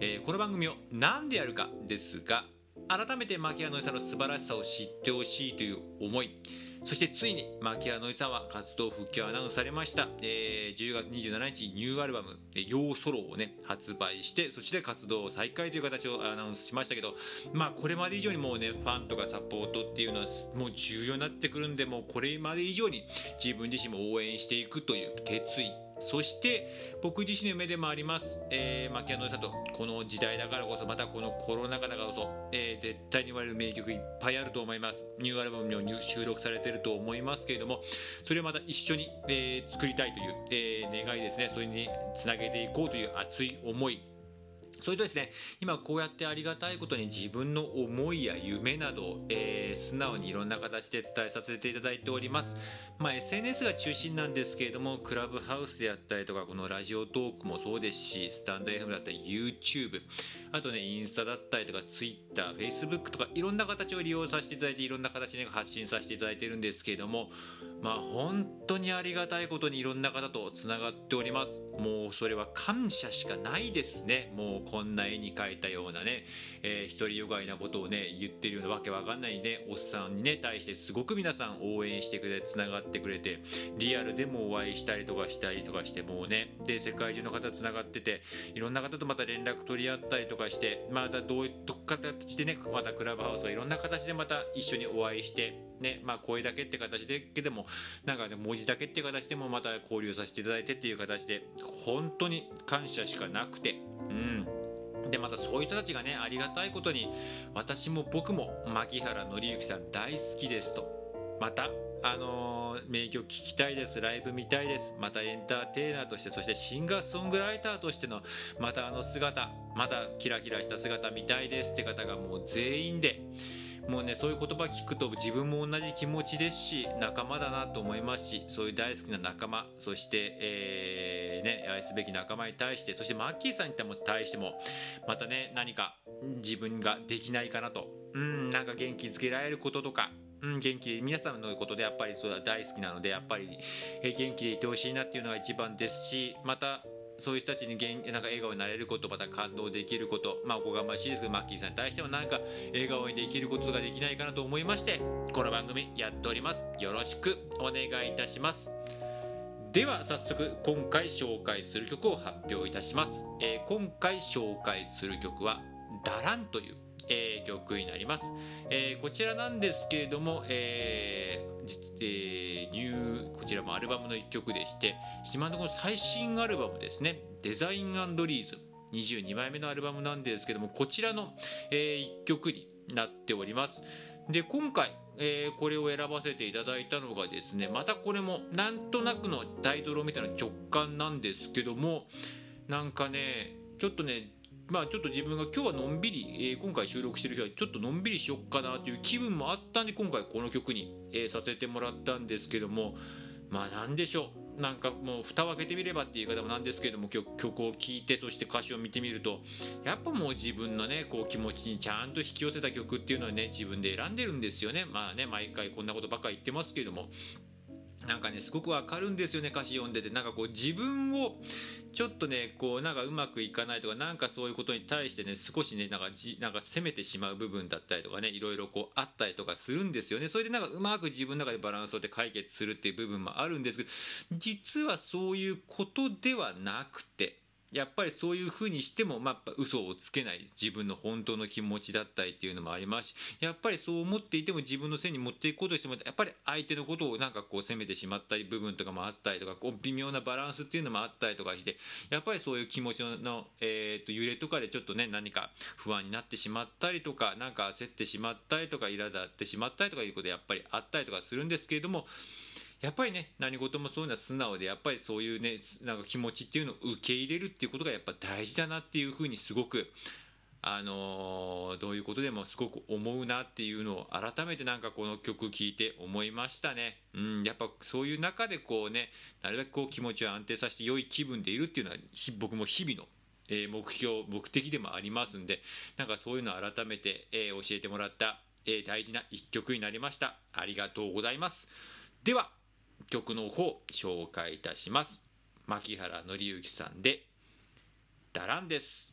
えー、この番組を何でやるかですが改めて牧原のりさんの素晴らしさを知ってほしいという思いそしてついに牧原のりさんは活動復帰をアナウンスされました、えー、10月27日ニューアルバム「ヨーソロ」をね発売してそして活動を再開という形をアナウンスしましたけどまあこれまで以上にもうねファンとかサポートっていうのはもう重要になってくるんでもうこれまで以上に自分自身も応援していくという決意そして僕自身の夢でもあります、えー、牧野さんとこの時代だからこそまたこのコロナ禍だからこそ、えー、絶対に言われる名曲いっぱいあると思います。ニューアルバムにも収録されてると思いますけれどもそれをまた一緒に、えー、作りたいという、え願いですね。それにつなげていこうという熱い思い。それとですね今こうやってありがたいことに自分の思いや夢など、えー、素直にいろんな形で伝えさせていただいております、まあ、SNS が中心なんですけれどもクラブハウスであったりとかこのラジオトークもそうですしスタンド FM だったり YouTube あとねインスタだったりとか TwitterFacebook とかいろんな形を利用させていただいていろんな形で発信させていただいているんですけれどもまあ本当にありがたいことにいろんな方とつながっております。もうそれは感謝しかないですね。もうこんな絵に描いたようなね、えー、独りよがいなことをね言ってるようなわけわかんないねおっさんにね対してすごく皆さん応援してくれつながってくれてリアルでもお会いしたりとかしたりとかしてもうねで世界中の方つながってていろんな方とまた連絡取り合ったりとかしてまたどういう形でねまたクラブハウスがいろんな形でまた一緒にお会いしてねまあ声だけって形でけでもなんかね文字だけって形でもまた交流させていただいてっていう形で本当に感謝しかなくてうん。でまたそういう人たちがねありがたいことに私も僕も牧原紀之さん大好きですと。またあのー、名曲聴きたいですライブ見たいです。またエンターテイナーとしてそしてシンガーソングライターとしてのまたあの姿またキラキラした姿見たいですって方がもう全員でもうねそういう言葉聞くと自分も同じ気持ちですし仲間だなと思いますしそういう大好きな仲間そして、えー、ね、愛すべき仲間に対してそしてマッキーさんに対してもまたね何か自分ができないかなとうんなんか元気づけられることとかうん、元気で皆さんのことでやっぱりそれは大好きなのでやっぱり、元気でいてほしいなっていうのが一番ですしまたそういう人たちになんか笑顔になれることまた感動できること。まあおこがましいですけどマッキーさんに対してもなんか笑顔にできることができないかなと思いましてこの番組やっております。よろしくお願いいたします。では早速今回紹介する曲を発表いたします、えー、今回紹介する曲は「ダラン」というえー、曲になります、えー、こちらなんですけれども、えーえー、ニューこちらもアルバムの1曲でして今のところ最新アルバムですね「デザインリーズ」22枚目のアルバムなんですけどもこちらの、えー、1曲になっております。で今回、えー、これを選ばせていただいたのがですねまたこれもなんとなくのタイトルを見たの直感なんですけどもなんかねちょっとねまあちょっと自分が今日はのんびり、えー、今回収録してる日はちょっとのんびりしよっかなという気分もあったんで今回この曲に、えー、させてもらったんですけどもまあ何でしょう。なんかもう蓋を開けてみればっていう言い方もなんですけども曲曲を聴いてそして歌詞を見てみるとやっぱもう自分のねこう気持ちにちゃんと引き寄せた曲っていうのはね自分で選んでるんですよね。まあね毎回こんなことばっかり言ってますけども。なんかねすごくわかるんですよね歌詞読んでて。なんかこう自分をちょっとねこうなんかうまくいかないとかなんかそういうことに対してね少しねなんかじなんか責めてしまう部分だったりとかねいろいろこうあったりとかするんですよね。それでなんかうまく自分の中でバランスをって解決するっていう部分もあるんですけど実はそういうことではなくてやっぱりそういうふうにしても、まあ、嘘をつけない自分の本当の気持ちだったりっていうのもありますしやっぱりそう思っていても自分のせいに持っていこうとしてもやっぱり相手のことをなんかこう責めてしまったり部分とかもあったりとかこう微妙なバランスっていうのもあったりとかしてやっぱりそういう気持ちの、えー、と揺れとかでちょっとね何か不安になってしまったりとか何か焦ってしまったりとか苛立ってしまったりとかいうことやっぱりあったりとかするんですけれどもやっぱりね何事もそういうのは素直でやっぱりそういうねなんか気持ちっていうのを受け入れるっていうことがやっぱ大事だなっていうふうにすごくあのー、どういうことでもすごく思うなっていうのを改めてなんかこの曲聴いて思いましたね。うん、やっぱそういう中でこうね、なるべくこう気持ちを安定させて良い気分でいるっていうのは僕も日々のえ目標、目的でもありますんで、なんかそういうのを改めて、え教えてもらった、え大事な一曲になりました。ありがとうございます。では、曲の方、紹介いたします。牧原紀之さんで、ダランです。